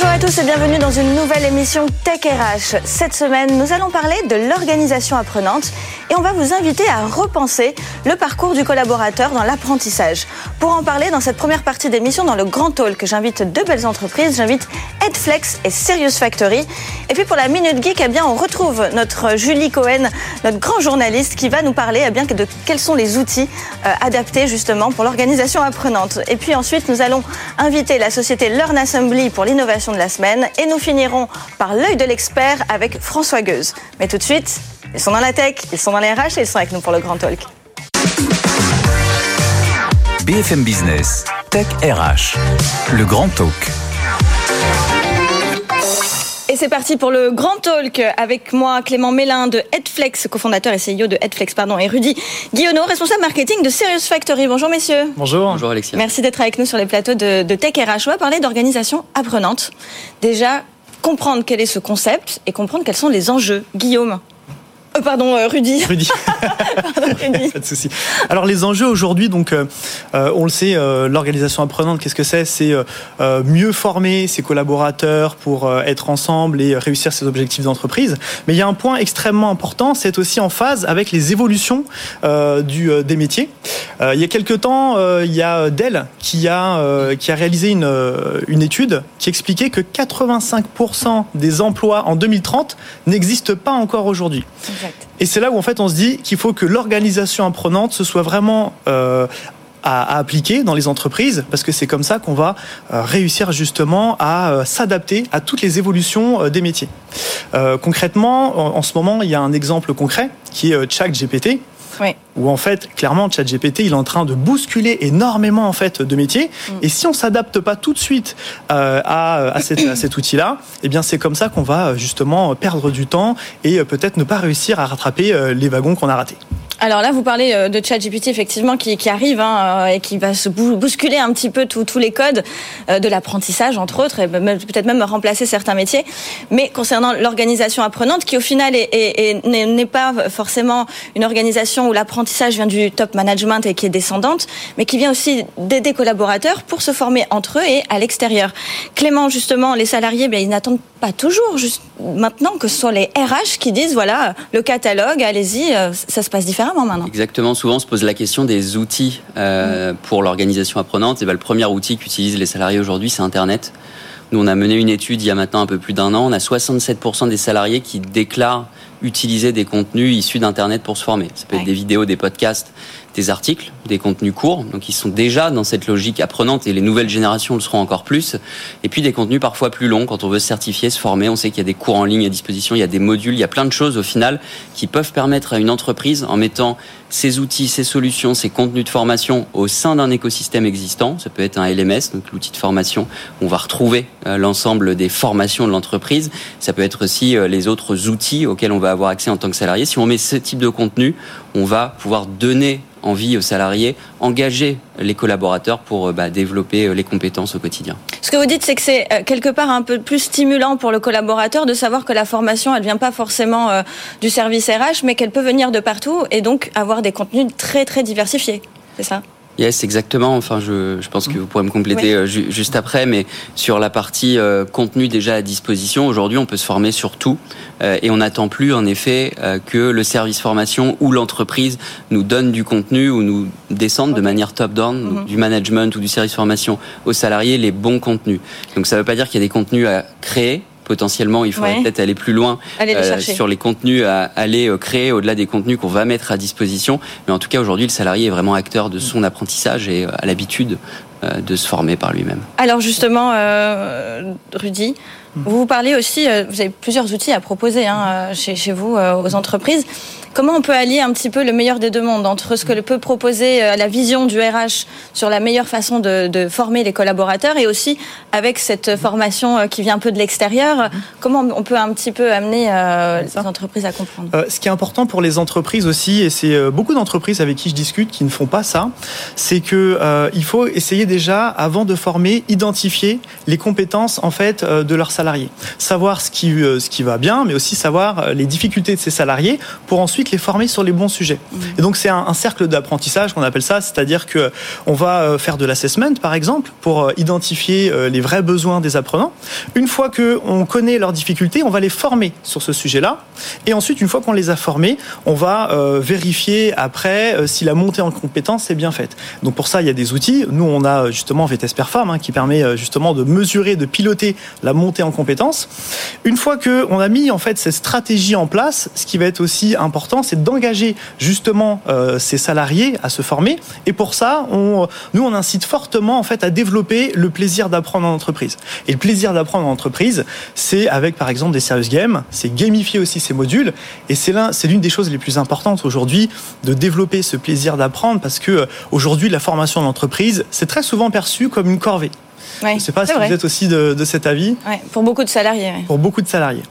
Bonjour à tous et bienvenue dans une nouvelle émission Tech RH. Cette semaine, nous allons parler de l'organisation apprenante et on va vous inviter à repenser le parcours du collaborateur dans l'apprentissage. Pour en parler dans cette première partie d'émission dans le Grand Talk, j'invite deux belles entreprises. J'invite Edflex et Serious Factory. Et puis pour la Minute Geek, eh bien, on retrouve notre Julie Cohen, notre grand journaliste qui va nous parler eh bien, de quels sont les outils euh, adaptés justement pour l'organisation apprenante. Et puis ensuite, nous allons inviter la société Learn Assembly pour l'innovation de la semaine et nous finirons par l'œil de l'expert avec François Gueuse. Mais tout de suite, ils sont dans la tech, ils sont dans les RH et ils sont avec nous pour le Grand Talk. BFM Business, Tech RH, le Grand Talk. Et c'est parti pour le grand talk avec moi, Clément Mélin de Headflex, cofondateur et CEO de Headflex, pardon, et Rudy Guillonneau, responsable marketing de Serious Factory. Bonjour messieurs. Bonjour. Bonjour Alexia. Merci d'être avec nous sur les plateaux de, de Tech RH. On va parler d'organisation apprenante. Déjà, comprendre quel est ce concept et comprendre quels sont les enjeux. Guillaume euh, pardon, euh, Rudy. Rudy. Pardon, Rudy. Pas de souci. Alors les enjeux aujourd'hui, donc euh, euh, on le sait, euh, l'organisation apprenante, qu'est-ce que c'est? C'est mieux former ses collaborateurs pour être ensemble et réussir ses objectifs d'entreprise. Mais il y a un point extrêmement important, c'est aussi en phase avec les évolutions euh, du, euh, des métiers. Euh, il y a quelques temps, euh, il y a Dell qui a euh, qui a réalisé une une étude qui expliquait que 85% des emplois en 2030 n'existent pas encore aujourd'hui. Et c'est là où en fait on se dit qu'il faut que l'organisation apprenante ce soit vraiment euh, à, appliquer dans les entreprises parce que c'est comme ça qu'on va euh, réussir justement à euh, s'adapter à toutes les évolutions des métiers. Concrètement, en, ce moment, il y a un exemple concret qui est ChatGPT Oui. où en fait clairement ChatGPT il est en train de bousculer énormément en fait de métiers et si on s'adapte pas tout de suite euh, à, à, cet, à cet outil là eh bien c'est comme ça qu'on va justement perdre du temps et euh, peut-être ne pas réussir à rattraper euh, les wagons qu'on a ratés. Alors là, vous parlez euh, de ChatGPT effectivement qui, arrive hein, euh, et qui va se bou- bousculer un petit peu tous les codes euh, de l'apprentissage entre autres et peut-être même remplacer certains métiers. Mais concernant l'organisation apprenante, qui au final est- est- est- n'est pas forcément une organisation où l'apprentissage vient du top management et qui est descendante, mais qui vient aussi des collaborateurs pour se former entre eux et à l'extérieur. Clément, justement, les salariés, ben, ils n'attendent pas toujours maintenant que ce soit les RH qui disent voilà le catalogue, allez-y, ça se passe différemment maintenant. Exactement. Souvent, on se pose la question des outils euh, pour l'organisation apprenante. Et ben, le premier outil qu'utilisent les salariés aujourd'hui, c'est Internet. Nous, on a mené une étude il y a maintenant un peu plus d'un an. On a 67% des salariés qui déclarent utiliser des contenus issus d'Internet pour se former. Ça peut être Ouais. des vidéos, des podcasts, des articles, des contenus courts. Donc, ils sont déjà dans cette logique apprenante et les nouvelles générations le seront encore plus. Et puis, des contenus parfois plus longs quand on veut se certifier, se former. On sait qu'il y a des cours en ligne à disposition, il y a des modules, il y a plein de choses au final qui peuvent permettre à une entreprise, en mettant ces outils, ces solutions, ces contenus de formation au sein d'un écosystème existant. Ça peut être un LMS, donc l'outil de formation. où On va retrouver euh, l'ensemble des formations de l'entreprise. Ça peut être aussi euh, les autres outils auxquels on va avoir accès en tant que salarié. Si on met ce type de contenu, on va pouvoir donner envie aux salariés, engager les collaborateurs pour euh, bah, développer euh, les compétences au quotidien. Ce que vous dites, c'est que c'est euh, quelque part un peu plus stimulant pour le collaborateur de savoir que la formation, elle vient pas forcément du service RH, mais qu'elle peut venir de partout et donc avoir des contenus très très diversifiés. C'est ça? Yes, exactement. Enfin, je, je pense que vous pourrez me compléter Oui. euh, ju- juste après, mais sur la partie euh, contenu déjà à disposition, aujourd'hui, on peut se former sur tout euh, et on n'attend plus, en effet, euh, que le service formation ou l'entreprise nous donne du contenu ou nous descende de manière top-down, donc du management ou du service formation aux salariés, les bons contenus. Donc, ça ne veut pas dire qu'il y a des contenus à créer. Potentiellement, il faudrait Ouais. peut-être aller plus loin les euh, sur les contenus à aller euh, créer au-delà des contenus qu'on va mettre à disposition. Mais en tout cas, aujourd'hui, le salarié est vraiment acteur de son apprentissage et euh, a l'habitude de se former par lui-même. Alors justement, euh, Rudy, vous vous parlez aussi, vous avez plusieurs outils à proposer hein, chez, chez vous aux entreprises. Comment on peut allier un petit peu le meilleur des deux mondes entre ce que le peut proposer euh, la vision du RH sur la meilleure façon de, de former les collaborateurs et aussi avec cette formation euh, qui vient un peu de l'extérieur, comment on peut un petit peu amener euh, les entreprises à comprendre? Euh, ce qui est important pour les entreprises aussi, et c'est beaucoup d'entreprises avec qui je discute qui ne font pas ça, c'est que euh, il faut essayer déjà, avant de former, identifier les compétences en fait de leurs salariés, savoir ce qui ce qui va bien, mais aussi savoir les difficultés de ces salariés pour ensuite les former sur les bons sujets. Mmh. Et donc c'est un, un, cercle d'apprentissage qu'on appelle ça, c'est-à-dire que on va faire de l'assessment par exemple pour identifier les vrais besoins des apprenants. Une fois que on connaît leurs difficultés, on va les former sur ce sujet-là, et ensuite une fois qu'on les a formés, on va vérifier après si la montée en compétences est bien faite. Donc pour ça, il y a des outils. Nous, on a justement VTS Perform hein, qui permet euh, justement de mesurer, de piloter la montée en compétences. Une fois que on a mis en fait cette stratégie en place, ce qui va être aussi important, c'est d'engager justement euh, ces salariés à se former. Et pour ça, on, nous, on incite fortement en fait à développer le plaisir d'apprendre en entreprise. Et le plaisir d'apprendre en entreprise, c'est avec par exemple des serious games, c'est gamifier aussi ces modules. Et c'est l'un, c'est l'une des choses les plus importantes aujourd'hui de développer ce plaisir d'apprendre parce que euh, aujourd'hui la formation d'entreprise c'est très souvent perçu comme une corvée. je ne sais pas si vous êtes aussi de, cet avis. pour beaucoup de salariés. Pour beaucoup de salariés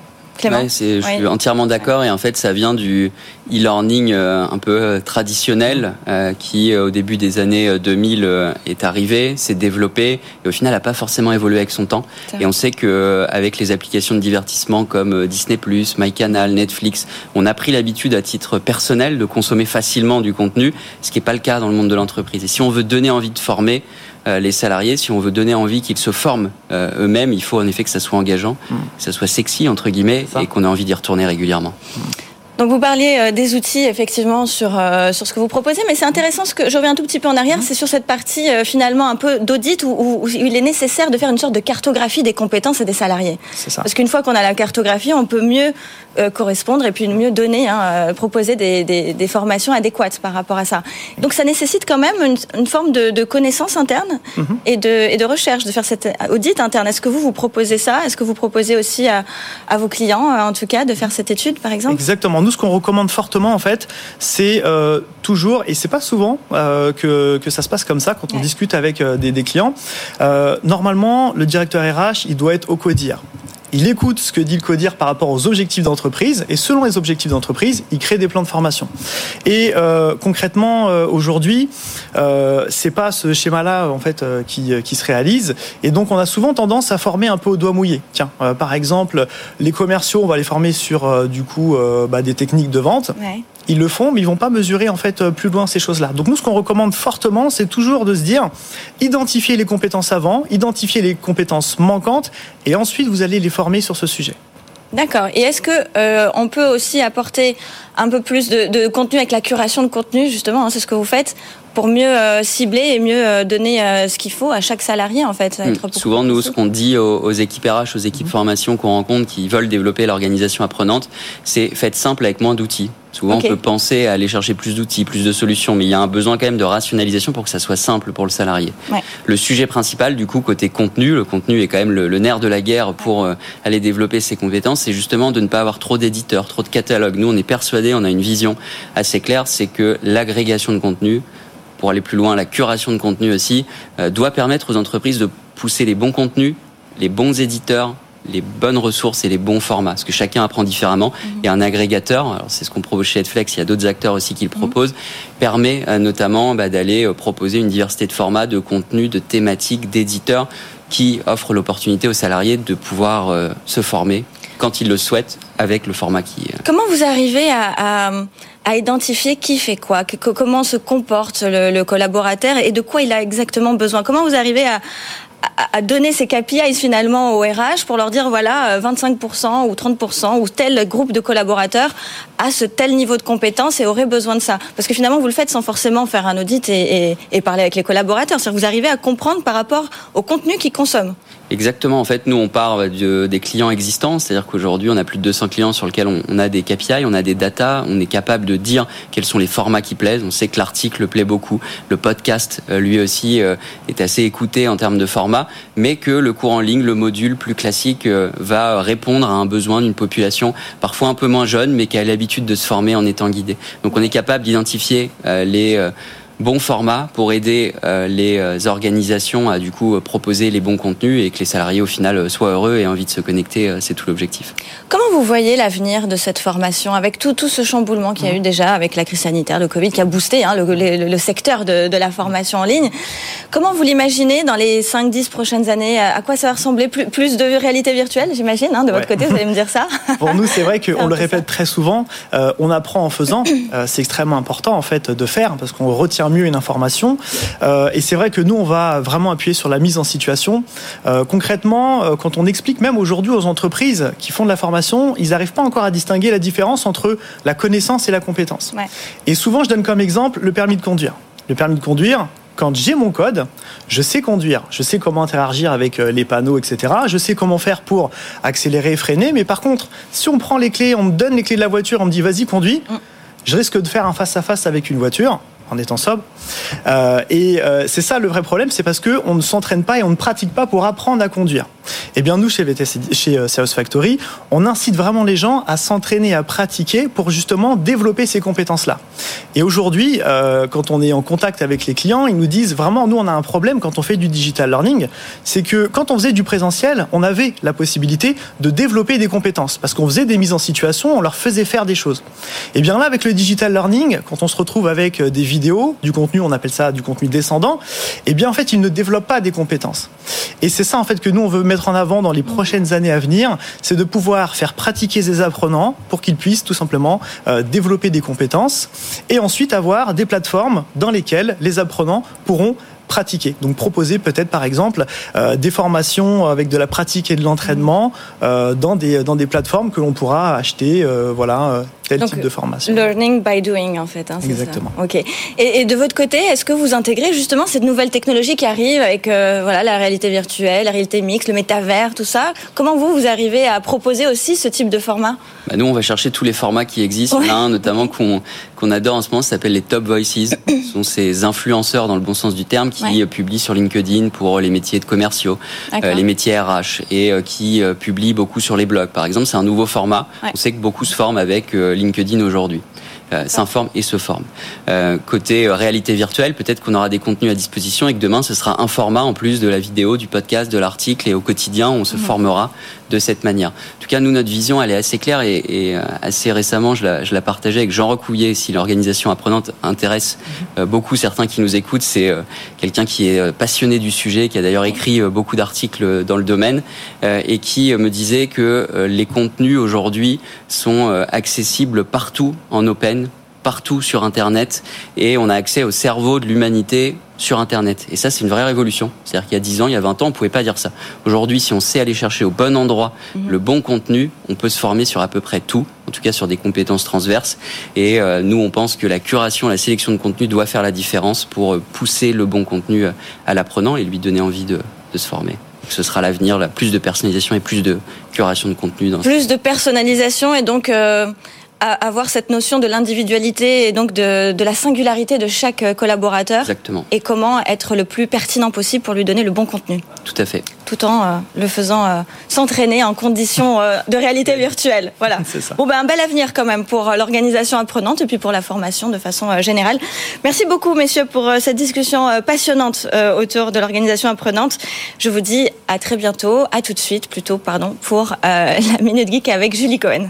je suis entièrement d'accord et en fait ça vient du e-learning euh, un peu euh, traditionnel euh, qui au début des années 2000 est arrivé, s'est développé et au final n'a pas forcément évolué avec son temps. Et on sait que avec les applications de divertissement comme Disney+, MyCanal, Netflix, on a pris l'habitude à titre personnel de consommer facilement du contenu, ce qui n'est pas le cas dans le monde de l'entreprise. Et si on veut donner envie de former, les salariés, si on veut donner envie qu'ils se forment euh, eux-mêmes, il faut en effet que ça soit engageant, hmm. que ça soit sexy entre guillemets, et qu'on ait envie d'y retourner régulièrement. Donc vous parliez euh, des outils effectivement sur euh, sur ce que vous proposez, mais c'est intéressant ce que je reviens un tout petit peu en arrière, mmh. c'est sur cette partie euh, finalement un peu d'audit où, où, il est nécessaire de faire une sorte de cartographie des compétences et des salariés. Ça. Parce qu'une fois qu'on a la cartographie, on peut mieux correspondre et puis mieux donner, hein, proposer des, des, des, formations adéquates par rapport à ça. Donc ça nécessite quand même une, une forme de, de, connaissance interne mmh. et, de, et de recherche, de faire cet audit interne. Est-ce que vous vous proposez ça? Est-ce que vous proposez aussi à, à vos clients, en tout cas, de faire cette étude, par exemple? Exactement nous, ce qu'on recommande fortement, en fait, c'est euh, toujours, et c'est pas souvent euh, que, que ça se passe comme ça quand on discute avec euh, des, des, clients. normalement, le directeur RH, il doit être au CODIR il écoute ce que dit le CODIR par rapport aux objectifs d'entreprise et selon les objectifs d'entreprise, il crée des plans de formation. Et euh, concrètement, euh, aujourd'hui, euh, c'est pas ce schéma-là en fait euh, qui, qui, se réalise. Et donc, on a souvent tendance à former un peu au doigt mouillé. Tiens, par exemple, les commerciaux, on va les former sur du coup bah, des techniques de vente. Ouais ils le font, mais ils vont pas mesurer en fait euh, plus loin ces choses-là. Donc nous, ce qu'on recommande fortement, c'est toujours de se dire, identifier les compétences avant, identifier les compétences manquantes, et ensuite vous allez les former sur ce sujet. D'accord. Et est-ce que euh, on peut aussi apporter un peu plus de, de, contenu avec la curation de contenu justement hein, C'est ce que vous faites pour mieux euh, cibler et mieux euh, donner euh, ce qu'il faut à chaque salarié en fait. Hmm. Souvent, nous, ce qu'on dit aux, aux, équipes RH, aux équipes mmh. formation qu'on rencontre qui veulent développer l'organisation apprenante, c'est faites simple avec moins d'outils. Souvent, on peut penser à aller chercher plus d'outils, plus de solutions, mais il y a un besoin quand même de rationalisation pour que ça soit simple pour le salarié. Ouais. Le sujet principal, du coup, côté contenu, le contenu est quand même le, le nerf de la guerre pour euh, aller développer ses compétences, c'est justement de ne pas avoir trop d'éditeurs, trop de catalogues. Nous, on est persuadés, on a une vision assez claire, c'est que l'agrégation de contenu, pour aller plus loin, la curation de contenu aussi, euh, doit permettre aux entreprises de pousser les bons contenus, les bons éditeurs, les bonnes ressources et les bons formats, parce que chacun apprend différemment. Mhm. Et un agrégateur, c'est ce qu'on propose chez Edflex, il y a d'autres acteurs aussi qui le mhm. proposent, permet euh, notamment bah, d'aller euh, proposer une diversité de formats, de contenus, de thématiques, d'éditeurs qui offrent l'opportunité aux salariés de pouvoir se former quand ils le souhaitent avec le format qui. Comment vous arrivez à, à, à identifier qui fait quoi, que, comment se comporte le, le, collaborateur et de quoi il a exactement besoin? Comment vous arrivez à, à donner ces KPIs finalement au RH pour leur dire voilà 25% ou 30% ou tel groupe de collaborateurs a ce tel niveau de compétence et aurait besoin de ça. Parce que finalement vous le faites sans forcément faire un audit et, et, et parler avec les collaborateurs. C'est-à-dire que vous arrivez à comprendre par rapport au contenu qu'ils consomment Exactement. En fait, nous, on part des clients existants. C'est-à-dire qu'aujourd'hui, on a plus de 200 clients sur lesquels on, a des KPI, on a des data, on est capable de dire quels sont les formats qui plaisent. On sait que l'article plaît beaucoup. Le podcast, euh, lui aussi, euh, est assez écouté en termes de format, mais que le cours en ligne, le module plus classique, euh, va répondre à un besoin d'une population parfois un peu moins jeune, mais qui a l'habitude de se former en étant guidée. Donc, on est capable d'identifier les bon format pour aider les organisations à du coup proposer les bons contenus et que les salariés au final soient heureux et envie de se connecter. C'est tout l'objectif. Comment vous voyez l'avenir de cette formation avec tout, tout ce chamboulement qu'il y a eu déjà avec la crise sanitaire, le Covid qui a boosté hein, le, secteur de, de, la formation en ligne? Comment vous l'imaginez dans les 5-10 prochaines années? À quoi ça va ressembler? Plus, plus de réalité virtuelle, j'imagine, hein, de votre côté, vous allez me dire ça? Pour nous, c'est vrai qu'on le répète très souvent, euh, on apprend en faisant. Euh, c'est extrêmement important en fait de faire parce qu'on retient mieux une information. Euh, et c'est vrai que nous, on va vraiment appuyer sur la mise en situation. concrètement, quand on explique même aujourd'hui aux entreprises qui font de la formation, ils n'arrivent pas encore à distinguer la différence entre la connaissance et la compétence. Et souvent, je donne comme exemple le permis de conduire. Le permis de conduire, quand j'ai mon code, je sais conduire, je sais comment interagir avec euh, les panneaux, etc. Je sais comment faire pour accélérer, freiner. Mais par contre, si on prend les clés, on me donne les clés de la voiture, on me dit vas-y conduis, mm. je risque de faire un face à face avec une voiture en étant sobre. Euh, et euh, c'est ça le vrai problème, c'est parce qu'on ne s'entraîne pas et on ne pratique pas pour apprendre à conduire. Eh bien, nous, chez, VTC, chez euh, Service Factory, on incite vraiment les gens à s'entraîner, à pratiquer pour justement développer ces compétences-là. Et aujourd'hui, euh, quand on est en contact avec les clients, ils nous disent vraiment, nous, on a un problème quand on fait du digital learning, c'est que quand on faisait du présentiel, on avait la possibilité de développer des compétences parce qu'on faisait des mises en situation, on leur faisait faire des choses. Et eh bien là, avec le digital learning, quand on se retrouve avec des vidéos, du contenu, on appelle ça du contenu descendant, eh bien en fait, ils ne développent pas des compétences. Et c'est ça en fait que nous on veut mettre en avant dans les prochaines années à venir, c'est de pouvoir faire pratiquer ces apprenants pour qu'ils puissent tout simplement euh, développer des compétences et ensuite avoir des plateformes dans lesquelles les apprenants pourront pratiquer. Donc proposer peut-être par exemple euh, des formations avec de la pratique et de l'entraînement euh, dans des dans des plateformes que l'on pourra acheter euh, voilà tel type de formation. Learning by doing en fait. Hein, Exactement. Ok. Et, et, de votre côté, est-ce que vous intégrez justement cette nouvelle technologie qui arrive avec voilà la réalité virtuelle, la réalité mixte, le métavers, tout ça? Comment vous vous arrivez à proposer aussi ce type de format? Bah Nous, on va chercher tous les formats qui existent. L'un notamment qu'on qu'on adore en ce moment s'appelle les Top Voices. Ce sont ces influenceurs dans le bon sens du terme qui publient sur LinkedIn pour les métiers de commerciaux, euh, les métiers RH et euh, qui euh, publient beaucoup sur les blogs. Par exemple, c'est un nouveau format. On sait que beaucoup se forment avec LinkedIn aujourd'hui. Euh, s'informe et se forme. Euh, côté euh, réalité virtuelle, peut-être qu'on aura des contenus à disposition et que demain ce sera un format en plus de la vidéo, du podcast, de l'article et au quotidien on se mhm. formera de cette manière. En tout cas, nous notre vision elle est assez claire et, et assez récemment je la, je la partageais avec Jean Recouillet. Si l'organisation apprenante intéresse mhm. beaucoup certains qui nous écoutent, c'est quelqu'un qui est passionné du sujet, qui a d'ailleurs écrit beaucoup d'articles dans le domaine et qui me disait que les contenus aujourd'hui sont accessibles partout en open partout sur Internet et on a accès au cerveau de l'humanité sur Internet. Et ça, c'est une vraie révolution. C'est-à-dire qu'il y a 10 ans, il y a 20 ans, on pouvait pas dire ça. Aujourd'hui, si on sait aller chercher au bon endroit mhm. le bon contenu, on peut se former sur à peu près tout, en tout cas sur des compétences transverses. Et euh, nous, on pense que la curation, la sélection de contenu doit faire la différence pour euh, pousser le bon contenu euh, à l'apprenant et lui donner envie de, de se former ce sera l'avenir, plus de personnalisation et plus de curation de contenu. Dans plus de personnalisation et donc avoir cette notion de l'individualité et donc de, de, la singularité de chaque euh, collaborateur. Exactement. Et comment être le plus pertinent possible pour lui donner le bon contenu. Tout à fait. Tout en euh, le faisant euh, s'entraîner en conditions de réalité virtuelle. Voilà. C'est ça. Bon, ben, un bel avenir quand même pour l'organisation apprenante et puis pour la formation de façon générale. Merci beaucoup, messieurs, pour cette discussion passionnante autour de l'organisation apprenante. Je vous dis à très bientôt, à tout de suite plutôt, pardon, pour la Minute Geek avec Julie Cohen.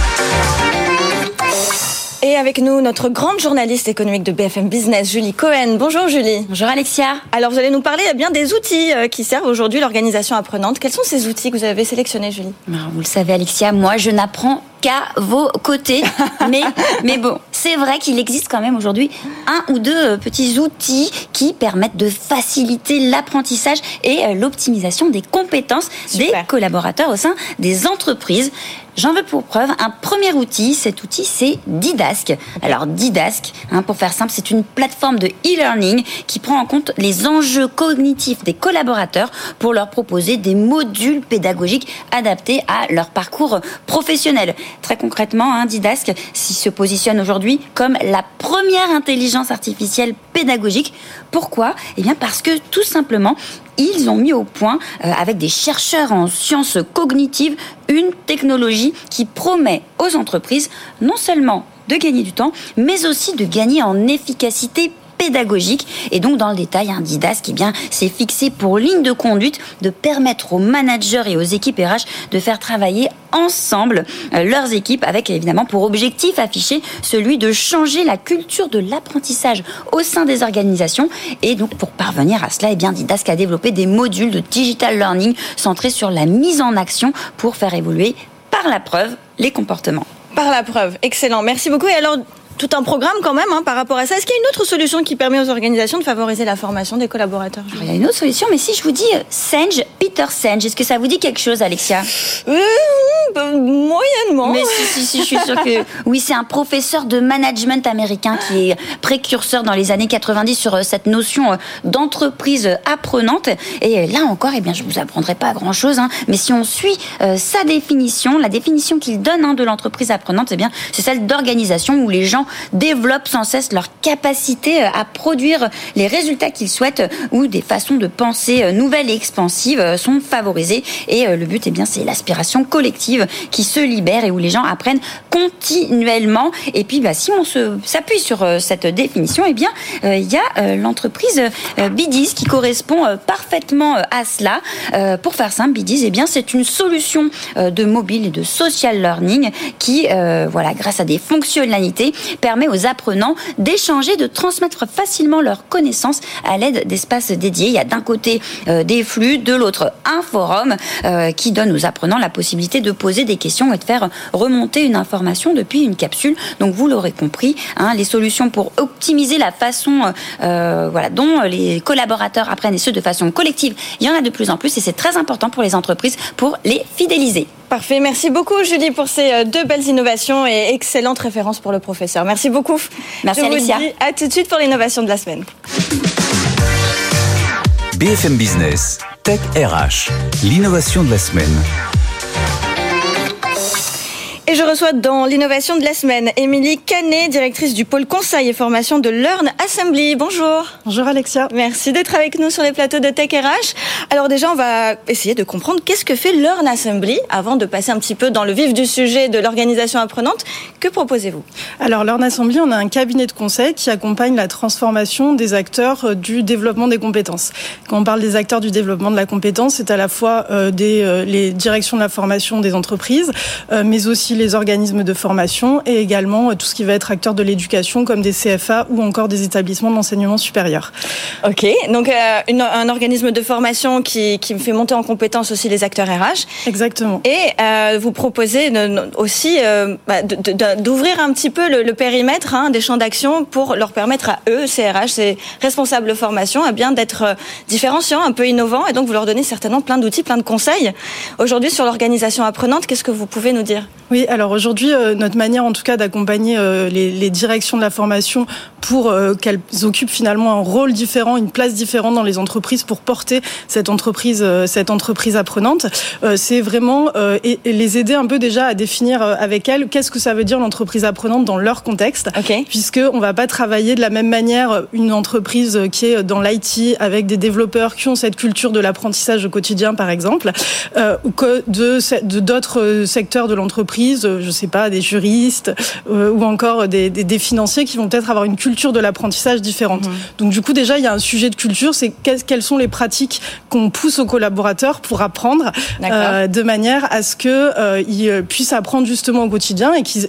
Et avec nous, notre grande journaliste économique de BFM Business, Julie Cohen. Bonjour Julie. Bonjour Alexia. Alors vous allez nous parler eh bien des outils euh, qui servent aujourd'hui l'organisation apprenante. Quels sont ces outils que vous avez sélectionnés, Julie? Vous le savez Alexia, moi je n'apprends qu'à vos côtés. mais, mais bon, c'est vrai qu'il existe quand même aujourd'hui un ou deux euh, petits outils qui permettent de faciliter l'apprentissage et euh, l'optimisation des compétences des collaborateurs au sein des entreprises. J'en veux pour preuve un premier outil. Cet outil, c'est Didask. Alors Didask, hein, pour faire simple, c'est une plateforme de e-learning qui prend en compte les enjeux cognitifs des collaborateurs pour leur proposer des modules pédagogiques adaptés à leur parcours professionnel. très concrètement, hein, Didask s'y se positionne aujourd'hui comme la première intelligence artificielle pédagogique. Pourquoi? Eh bien parce que tout simplement, ils ont mis au point, euh, avec des chercheurs en sciences cognitives, une technologie qui promet aux entreprises non seulement de gagner du temps, mais aussi de gagner en efficacité pédagogique. Et donc, dans le détail, un DIDAS, eh bien, c'est fixé pour ligne de conduite de permettre aux managers et aux équipes RH de faire travailler ensemble euh, leurs équipes avec évidemment pour objectif affiché celui de changer la culture de l'apprentissage au sein des organisations. Et donc, pour parvenir à cela, eh bien, Didask a développé des modules de digital learning centrés sur la mise en action pour faire évoluer par la preuve les comportements. Par la preuve, excellent. Merci beaucoup. Et alors, tout un programme quand même hein, par rapport à ça. Est-ce qu'il y a une autre solution qui permet aux organisations de favoriser la formation des collaborateurs Il y a une autre solution, mais si je vous dis euh, Senge, Peter Senge, est-ce que ça vous dit quelque chose, Alexia? Euh, bah, Moyennement. Mais si, si, si, je suis sûre que oui, c'est un professeur de management américain qui est précurseur dans les années 90 sur euh, cette notion d'entreprise apprenante. Et là encore, eh bien, je vous apprendrai pas grand-chose, hein, mais si on suit sa définition, la définition qu'il donne hein, de l'entreprise apprenante, eh bien, c'est celle d'organisation où les gens développent sans cesse leur capacité euh, à produire les résultats qu'ils souhaitent ou des façons de penser euh, nouvelles et expansives euh, sont favorisées. Et le but, eh bien, c'est l'aspiration collective qui se libère et où les gens apprennent continuellement. Et puis, bah, si on s'appuie sur cette définition, eh bien, il y a l'entreprise Bidis qui correspond parfaitement à cela. Pour faire simple, Bidis, eh bien, c'est une solution de mobile et de social learning qui, voilà, grâce à des fonctionnalités, permet aux apprenants d'échanger, de transmettre facilement leurs connaissances à l'aide d'espaces dédiés. Il y a d'un côté euh, des flux, de l'autre un forum euh, qui donne aux apprenants la possibilité de poser des questions et de faire remonter une information depuis une capsule. Donc vous l'aurez compris, hein, les solutions pour optimiser la façon euh, voilà, dont les collaborateurs apprennent et ce de façon collective, il y en a de plus en plus et c'est très important pour les entreprises pour les fidéliser. Parfait. Merci beaucoup, Julie, pour ces euh, deux belles innovations et excellentes références pour le professeur. Merci beaucoup. Merci, Je Alicia. Vous dis à tout de suite pour l'innovation de la semaine. BFM Business, Tech RH, l'innovation de la semaine. Et je reçois dans l'innovation de la semaine Émilie Canet, directrice du pôle conseil et formation de Learn Assembly. Bonjour. Bonjour Alexia. Merci d'être avec nous sur les plateaux de Tech RH. Alors déjà, on va essayer de comprendre qu'est-ce que fait Learn Assembly avant de passer un petit peu dans le vif du sujet de l'organisation apprenante. Que proposez-vous? Alors Learn Assembly, on a un cabinet de conseil qui accompagne la transformation des acteurs euh, du développement des compétences. Quand on parle des acteurs du développement de la compétence, c'est à la fois euh, des, euh, les directions de la formation des entreprises, mais aussi les organismes de formation et également euh, tout ce qui va être acteur de l'éducation comme des CFA ou encore des établissements d'enseignement supérieur. Ok, donc euh, une, un organisme de formation qui, qui fait monter en compétence aussi les acteurs RH. Exactement. Et euh, vous proposez aussi euh, bah, d'ouvrir un petit peu le, le périmètre hein, des champs d'action pour leur permettre à eux, CRH, ces responsables de formation, eh bien d'être différenciants, un peu innovants, et donc vous leur donnez certainement plein d'outils, plein de conseils. Aujourd'hui, sur l'organisation apprenante, qu'est-ce que vous pouvez nous dire? Oui, alors aujourd'hui, euh, notre manière en tout cas d'accompagner euh, les, les, directions de la formation pour euh, qu'elles occupent finalement un rôle différent, une place différente dans les entreprises pour porter cette entreprise, cette entreprise apprenante, c'est vraiment et, les aider un peu déjà à définir avec elles qu'est-ce que ça veut dire l'entreprise apprenante dans leur contexte, okay. puisque on va pas travailler de la même manière une entreprise qui est dans l'IT avec des développeurs qui ont cette culture de l'apprentissage au quotidien par exemple, ou que de d'autres secteurs de l'entreprise je sais pas, des juristes euh, ou encore des, des, des, financiers qui vont peut-être avoir une culture de l'apprentissage différente. Mmh. Donc du coup déjà il y a un sujet de culture, c'est quelles sont les pratiques qu'on pousse aux collaborateurs pour apprendre euh, de manière à ce que euh, ils puissent apprendre justement au quotidien et qu'ils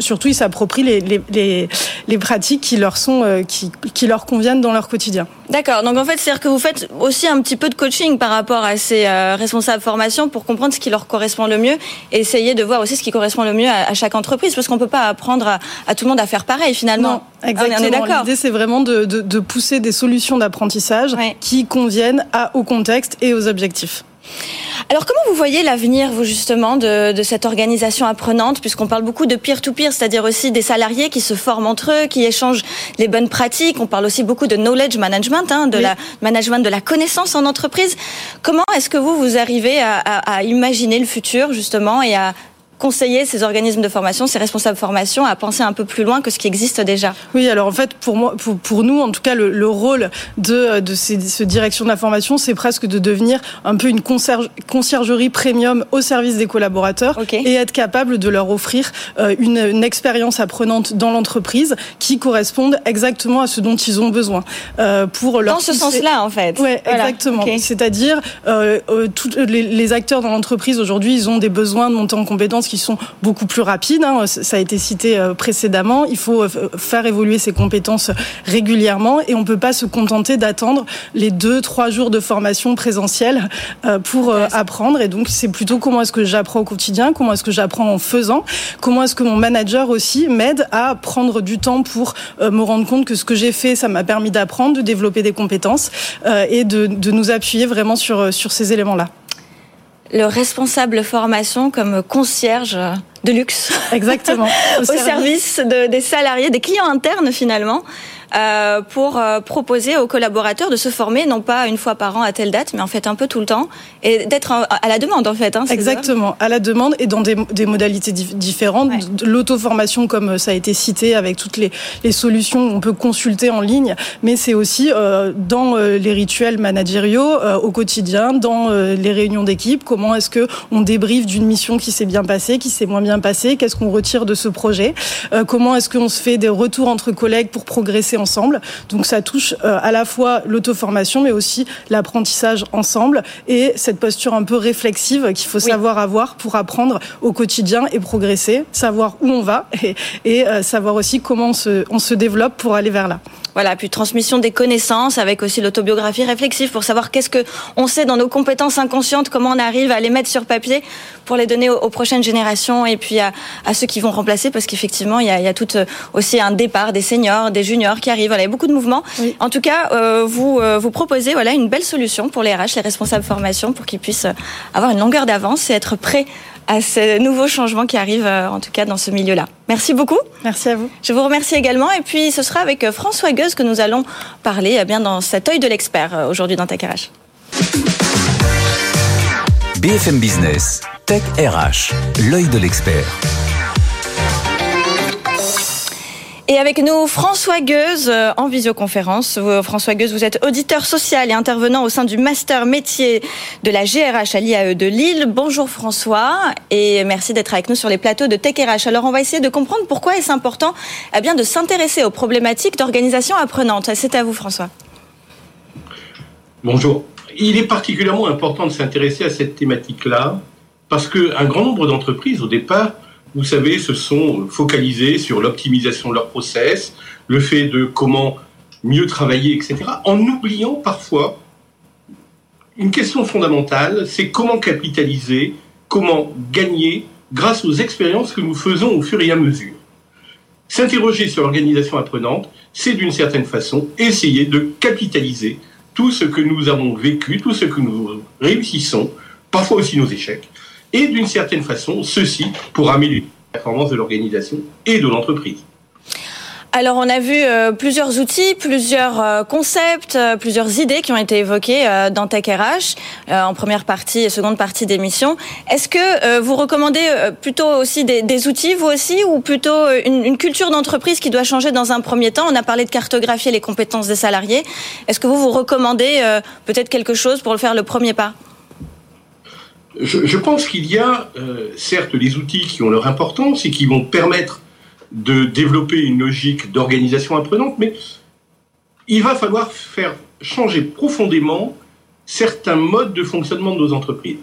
surtout ils s'approprient les, les, les, pratiques qui leur sont euh, qui, qui leur conviennent dans leur quotidien. D'accord. Donc en fait, c'est-à-dire que vous faites aussi un petit peu de coaching par rapport à ces euh, responsables formation pour comprendre ce qui leur correspond le mieux et essayer de voir aussi ce qui correspond le mieux à, à chaque entreprise parce qu'on peut pas apprendre à, à, tout le monde à faire pareil finalement. Non, exactement. On est d'accord. L'idée c'est vraiment de, de, de, pousser des solutions d'apprentissage qui conviennent à, au contexte et aux objectifs. Alors comment vous voyez l'avenir, vous justement, de, de, cette organisation apprenante, puisqu'on parle beaucoup de peer-to-peer, c'est-à-dire aussi des salariés qui se forment entre eux, qui échangent les bonnes pratiques. On parle aussi beaucoup de knowledge management, hein, de oui. la management de la connaissance en entreprise. Comment est-ce que vous vous arrivez à, à, à imaginer le futur justement et à conseiller ces organismes de formation, ces responsables de formation à penser un peu plus loin que ce qui existe déjà Oui, alors en fait, pour moi, pour, pour nous, en tout cas, le, le rôle de, de ces, ce direction de la formation, c'est presque de devenir un peu une conciergerie premium au service des collaborateurs okay. et être capable de leur offrir euh, une, une expérience apprenante dans l'entreprise qui corresponde exactement à ce dont ils ont besoin. Euh, pour leur dans ce sens-là, en fait. Oui, voilà. exactement. Okay. C'est-à-dire, euh, euh, tous les, les, acteurs dans l'entreprise aujourd'hui, ils ont des besoins de monter en compétences qui sont beaucoup plus rapides. Hein. Ça a été cité euh, précédemment. Il faut euh, faire évoluer ces compétences régulièrement et on peut pas se contenter d'attendre les deux, trois jours de formation présentielle euh, pour apprendre. Et donc, c'est plutôt comment est-ce que j'apprends au quotidien, comment est-ce que j'apprends en faisant, comment est-ce que mon manager aussi m'aide à prendre du temps pour me rendre compte que ce que j'ai fait, ça m'a permis d'apprendre, de développer des compétences et de, de nous appuyer vraiment sur, sur ces éléments-là le responsable formation comme concierge de luxe. Exactement. Au, Au service, service de, des salariés, des clients internes finalement. Euh, pour euh, proposer aux collaborateurs de se former non pas une fois par an à telle date, mais en fait un peu tout le temps et d'être à la demande en fait. Hein, Exactement, à la demande et dans des, des modalités dif différentes. Ouais. L'auto-formation comme ça a été cité avec toutes les, les solutions on peut consulter en ligne, mais c'est aussi euh, dans les rituels managériaux au quotidien, dans les réunions d'équipe, comment est-ce que on débriefe d'une mission qui s'est bien passée, qui s'est moins bien passée, qu'est-ce qu'on retire de ce projet, comment est-ce qu'on se fait des retours entre collègues pour progresser ensemble. Donc ça touche euh, à la fois l'auto-formation, mais aussi l'apprentissage ensemble et cette posture un peu réflexive qu'il faut oui. savoir avoir pour apprendre au quotidien et progresser, savoir où on va et, et euh, savoir aussi comment on se, on se développe pour aller vers là. Voilà, puis transmission des connaissances avec aussi l'autobiographie réflexive pour savoir qu'est-ce que on sait dans nos compétences inconscientes, comment on arrive à les mettre sur papier pour les donner aux, aux prochaines générations et puis à, à, ceux qui vont remplacer parce qu'effectivement il y a, il y a tout aussi un départ des seniors, des juniors qui arrivent. Voilà, il y a beaucoup de mouvements. Oui. En tout cas, euh, vous euh, vous proposez voilà une belle solution pour les RH, les responsables formation, pour qu'ils puissent avoir une longueur d'avance et être prêts à ces nouveaux changements qui arrivent, euh, en tout cas dans ce milieu-là. Merci beaucoup. Merci à vous. Je vous remercie également. Et puis, ce sera avec François Gueuse que nous allons parler eh bien, dans cet œil de l'expert euh, aujourd'hui dans Tech RH. BFM Business, Tech RH, l'œil de l'expert. Et avec nous, François Gueuse en visioconférence. François Gueuse, vous êtes auditeur social et intervenant au sein du master métier de la GRH à l'IAE de Lille. Bonjour François et merci d'être avec nous sur les plateaux de Tech RH. Alors on va essayer de comprendre pourquoi est-ce important eh bien, de s'intéresser aux problématiques d'organisation apprenante. C'est à vous François. Bonjour. Il est particulièrement important de s'intéresser à cette thématique-là parce qu'un grand nombre d'entreprises au départ vous savez, se sont focalisés sur l'optimisation de leur process, le fait de comment mieux travailler, etc., en oubliant parfois une question fondamentale, c'est comment capitaliser, comment gagner grâce aux expériences que nous faisons au fur et à mesure. S'interroger sur l'organisation apprenante, c'est d'une certaine façon essayer de capitaliser tout ce que nous avons vécu, tout ce que nous réussissons, parfois aussi nos échecs, et d'une certaine façon, ceci pour améliorer la performance de l'organisation et de l'entreprise. Alors on a vu euh, plusieurs outils, plusieurs euh, concepts, euh, plusieurs idées qui ont été évoquées dans Tech RH en première partie et seconde partie d'émission. Est-ce que vous recommandez plutôt aussi des, outils, vous aussi, ou plutôt une culture d'entreprise qui doit changer dans un premier temps? On a parlé de cartographier les compétences des salariés. Est-ce que vous vous recommandez peut-être quelque chose pour le faire le premier pas? Je, pense qu'il y a euh, certes des outils qui ont leur importance et qui vont permettre de développer une logique d'organisation apprenante, mais il va falloir faire changer profondément certains modes de fonctionnement de nos entreprises.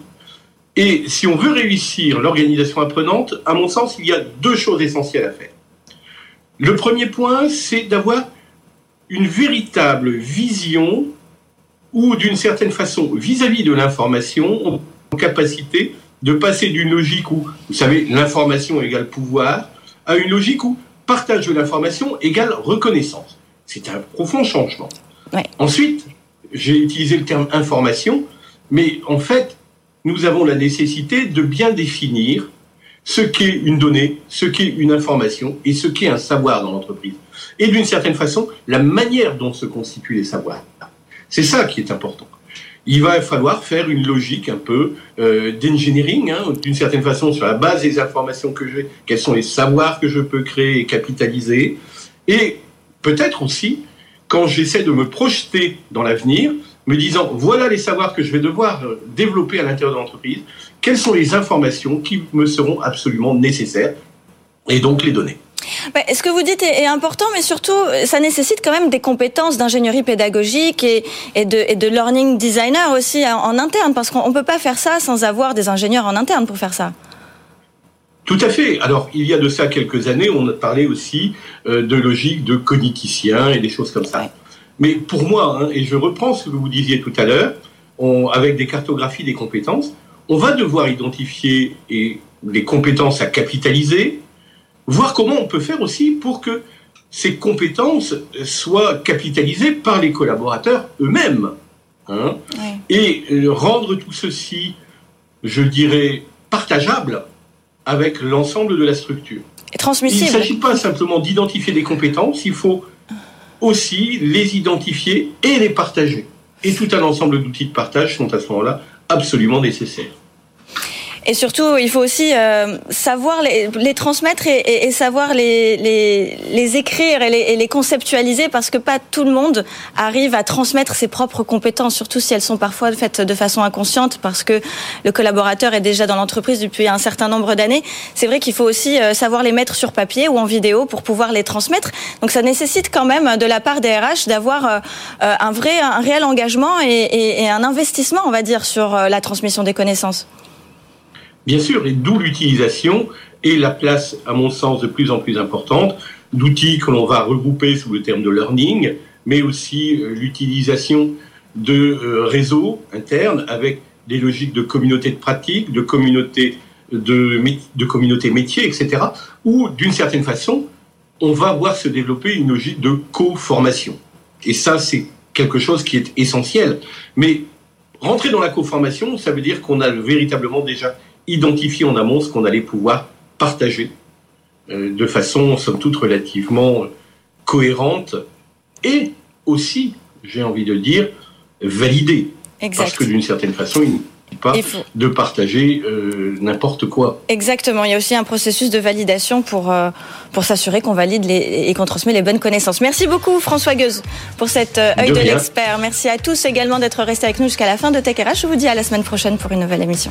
Et si on veut réussir l'organisation apprenante, à mon sens, il y a deux choses essentielles à faire. Le premier point, c'est d'avoir une véritable vision ou d'une certaine façon, vis-à-vis -vis de l'information, capacité de passer d'une logique où, vous savez, l'information égale pouvoir, à une logique où partage de l'information égale reconnaissance. C'est un profond changement. Ouais. Ensuite, j'ai utilisé le terme information, mais en fait, nous avons la nécessité de bien définir ce qu'est une donnée, ce qu'est une information et ce qu'est un savoir dans l'entreprise. Et d'une certaine façon, la manière dont se constituent les savoirs. C'est ça qui est important. Il va falloir faire une logique un peu euh, d'engineering, hein, d'une certaine façon, sur la base des informations que j'ai, quels sont les savoirs que je peux créer et capitaliser, et peut-être aussi, quand j'essaie de me projeter dans l'avenir, me disant, voilà les savoirs que je vais devoir euh, développer à l'intérieur de l'entreprise, quelles sont les informations qui me seront absolument nécessaires, et donc les donner. Bah, ce que vous dites est, important, mais surtout, ça nécessite quand même des compétences d'ingénierie pédagogique et, de, learning designer aussi en, interne, parce qu'on ne peut pas faire ça sans avoir des ingénieurs en interne pour faire ça. Tout à fait. Alors, il y a de ça quelques années, on a parlé aussi euh, de logique de cogniticien et des choses comme ça. Mais pour moi, hein, et je reprends ce que vous disiez tout à l'heure, avec des cartographies des compétences, on va devoir identifier et les compétences à capitaliser, voir comment on peut faire aussi pour que ces compétences soient capitalisées par les collaborateurs eux-mêmes. Hein, Et euh, rendre tout ceci, je dirais, partageable avec l'ensemble de la structure. Et transmissible. Il ne s'agit pas simplement d'identifier des compétences, il faut aussi les identifier et les partager. Et tout un ensemble d'outils de partage sont à ce moment-là absolument nécessaires. Et surtout, il faut aussi euh, savoir les, les transmettre et, et, et savoir les, les, les, écrire et, et les, conceptualiser parce que pas tout le monde arrive à transmettre ses propres compétences, surtout si elles sont parfois faites de façon inconsciente parce que le collaborateur est déjà dans l'entreprise depuis un certain nombre d'années. C'est vrai qu'il faut aussi euh, savoir les mettre sur papier ou en vidéo pour pouvoir les transmettre. Donc ça nécessite quand même de la part des RH d'avoir euh, un vrai, un réel engagement et, et un investissement, on va dire, sur la transmission des connaissances. Bien sûr, et d'où l'utilisation et la place, à mon sens, de plus en plus importante d'outils que l'on va regrouper sous le terme de learning, mais aussi euh, l'utilisation de euh, réseaux internes avec des logiques de communauté de pratique, de communauté de, de communauté métier, etc., où, d'une certaine façon, on va voir se développer une logique de co-formation. Et ça, c'est quelque chose qui est essentiel. Mais rentrer dans la co-formation, ça veut dire qu'on a véritablement déjà identifier en amont ce qu'on allait pouvoir partager euh, de façon, somme toute, relativement cohérente et aussi, j'ai envie de dire, validée. Parce que d'une certaine façon, il ne pas de partager euh, n'importe quoi. Exactement. Il y a aussi un processus de validation pour, euh, pour s'assurer qu'on valide les, et qu'on transmet les bonnes connaissances. Merci beaucoup François Gueuse pour cet œil de, de l'expert. Merci à tous également d'être restés avec nous jusqu'à la fin de Tech RH. Je vous dis à la semaine prochaine pour une nouvelle émission.